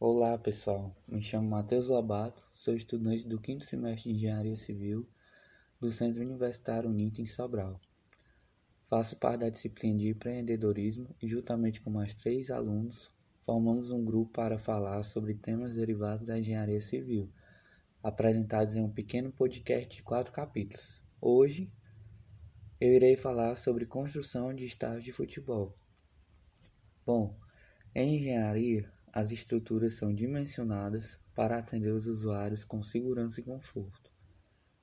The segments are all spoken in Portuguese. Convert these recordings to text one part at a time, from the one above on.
Olá pessoal, me chamo Matheus Lobato, sou estudante do quinto semestre de Engenharia Civil do Centro Universitário UNITA em Sobral. Faço parte da disciplina de empreendedorismo e, juntamente com mais três alunos, formamos um grupo para falar sobre temas derivados da engenharia civil, apresentados em um pequeno podcast de quatro capítulos. Hoje, eu irei falar sobre construção de estádios de futebol. Bom, em engenharia, as estruturas são dimensionadas para atender os usuários com segurança e conforto.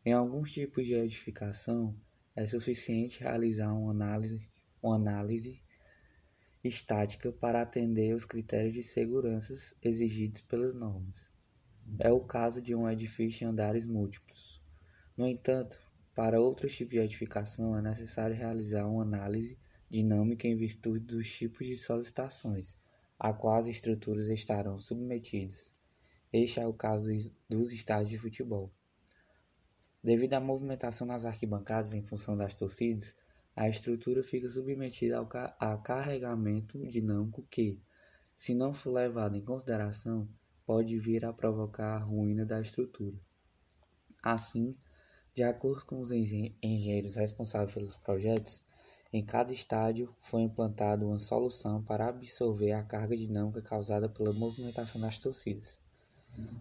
Em alguns tipos de edificação, é suficiente realizar uma análise, uma análise estática para atender os critérios de segurança exigidos pelas normas. É o caso de um edifício em andares múltiplos. No entanto, para outros tipos de edificação é necessário realizar uma análise dinâmica em virtude dos tipos de solicitações a quais as estruturas estarão submetidas. Este é o caso dos estádios de futebol. Devido à movimentação nas arquibancadas em função das torcidas, a estrutura fica submetida ao ca a carregamento dinâmico que, se não for levado em consideração, pode vir a provocar a ruína da estrutura. Assim, de acordo com os engenheiros responsáveis pelos projetos, em cada estádio foi implantada uma solução para absorver a carga dinâmica causada pela movimentação das torcidas.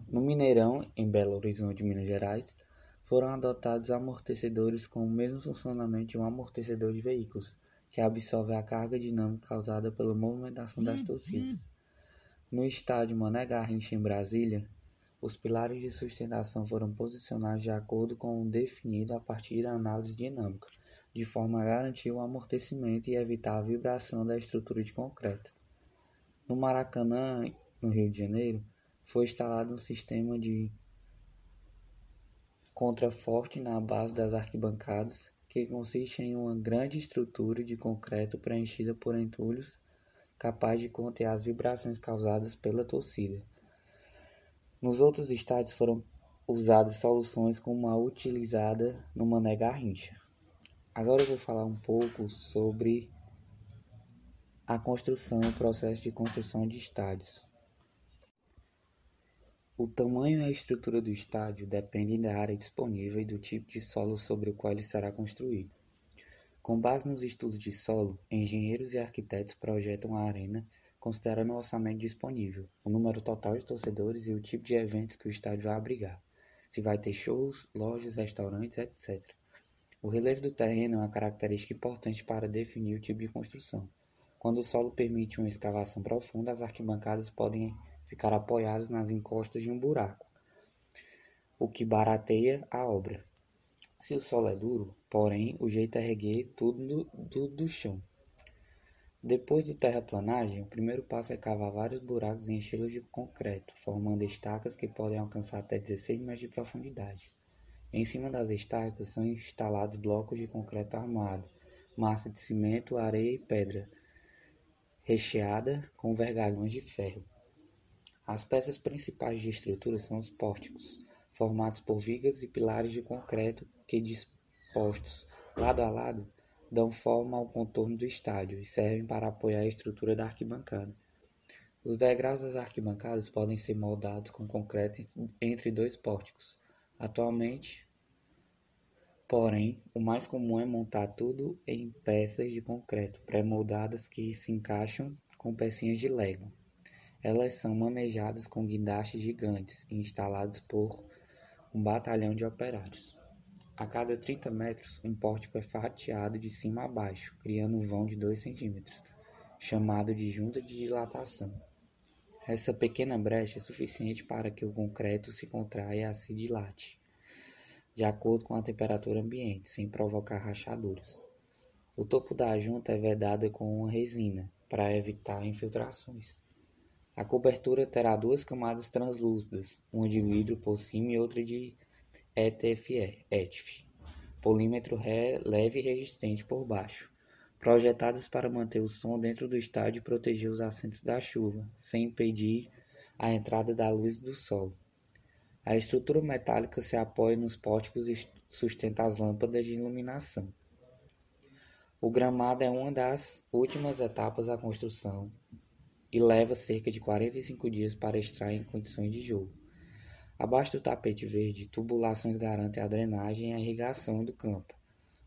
No Mineirão, em Belo Horizonte, Minas Gerais, foram adotados amortecedores com o mesmo funcionamento de um amortecedor de veículos, que absorve a carga dinâmica causada pela movimentação das torcidas. No estádio Mané Garrincha, em Brasília, os pilares de sustentação foram posicionados de acordo com o definido a partir da análise dinâmica de forma a garantir o amortecimento e evitar a vibração da estrutura de concreto. No Maracanã, no Rio de Janeiro, foi instalado um sistema de contraforte na base das arquibancadas, que consiste em uma grande estrutura de concreto preenchida por entulhos capaz de conter as vibrações causadas pela torcida. Nos outros estádios foram usadas soluções como a utilizada no Mané Garrincha. Agora eu vou falar um pouco sobre a construção, o processo de construção de estádios. O tamanho e a estrutura do estádio dependem da área disponível e do tipo de solo sobre o qual ele será construído. Com base nos estudos de solo, engenheiros e arquitetos projetam a arena considerando o orçamento disponível, o número total de torcedores e o tipo de eventos que o estádio vai abrigar, se vai ter shows, lojas, restaurantes, etc. O relevo do terreno é uma característica importante para definir o tipo de construção. Quando o solo permite uma escavação profunda, as arquibancadas podem ficar apoiadas nas encostas de um buraco, o que barateia a obra. Se o solo é duro, porém, o jeito é erguer tudo, do chão. Depois do terraplanagem, o primeiro passo é cavar vários buracos e enchê-los de concreto, formando estacas que podem alcançar até 16 metros de profundidade. Em cima das estacas são instalados blocos de concreto armado, massa de cimento, areia e pedra, recheada com vergalhões de ferro. As peças principais de estrutura são os pórticos, formados por vigas e pilares de concreto que, dispostos lado a lado, dão forma ao contorno do estádio e servem para apoiar a estrutura da arquibancada. Os degraus das arquibancadas podem ser moldados com concreto entre dois pórticos. Atualmente, Porém, o mais comum é montar tudo em peças de concreto pré-moldadas que se encaixam com pecinhas de Lego. Elas são manejadas com guindastes gigantes e instalados por um batalhão de operários. A cada 30 metros, um pórtico é fatiado de cima a baixo, criando um vão de 2 centímetros, chamado de junta de dilatação. Essa pequena brecha é suficiente para que o concreto se contraia e se dilate de acordo com a temperatura ambiente, sem provocar rachaduras. O topo da junta é vedado com uma resina para evitar infiltrações. A cobertura terá duas camadas translúcidas, uma de vidro por cima e outra de ETFE, ETF, polímetro leve e resistente por baixo, projetadas para manter o som dentro do estádio e proteger os assentos da chuva, sem impedir a entrada da luz do sol. A estrutura metálica se apoia nos pórticos e sustenta as lâmpadas de iluminação. O gramado é uma das últimas etapas da construção e leva cerca de 45 dias para extrair em condições de jogo. Abaixo do tapete verde, tubulações garantem a drenagem e a irrigação do campo.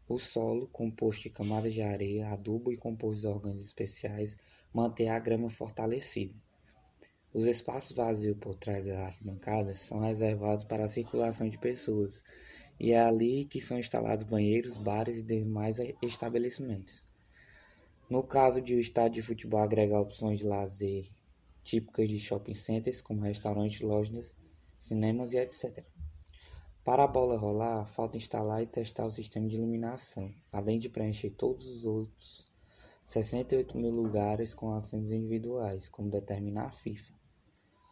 O solo, composto de camadas de areia, adubo e compostos orgânicos especiais, mantém a grama fortalecida. Os espaços vazios por trás das arquibancadas são reservados para a circulação de pessoas, e é ali que são instalados banheiros, bares e demais estabelecimentos. No caso de o estádio de futebol agregar opções de lazer típicas de shopping centers, como restaurantes, lojas, cinemas e etc. Para a bola rolar, falta instalar e testar o sistema de iluminação, além de preencher todos os outros 68 mil lugares com assentos individuais, como determina a FIFA.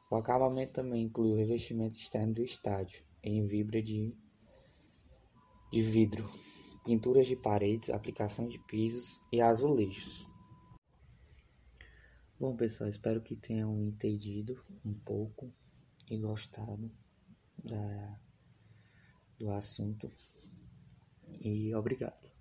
O acabamento também inclui o revestimento externo do estádio, em vibra de, de vidro, pinturas de paredes, aplicação de pisos e azulejos. Bom, pessoal, espero que tenham entendido um pouco e gostado da, do assunto. E obrigado.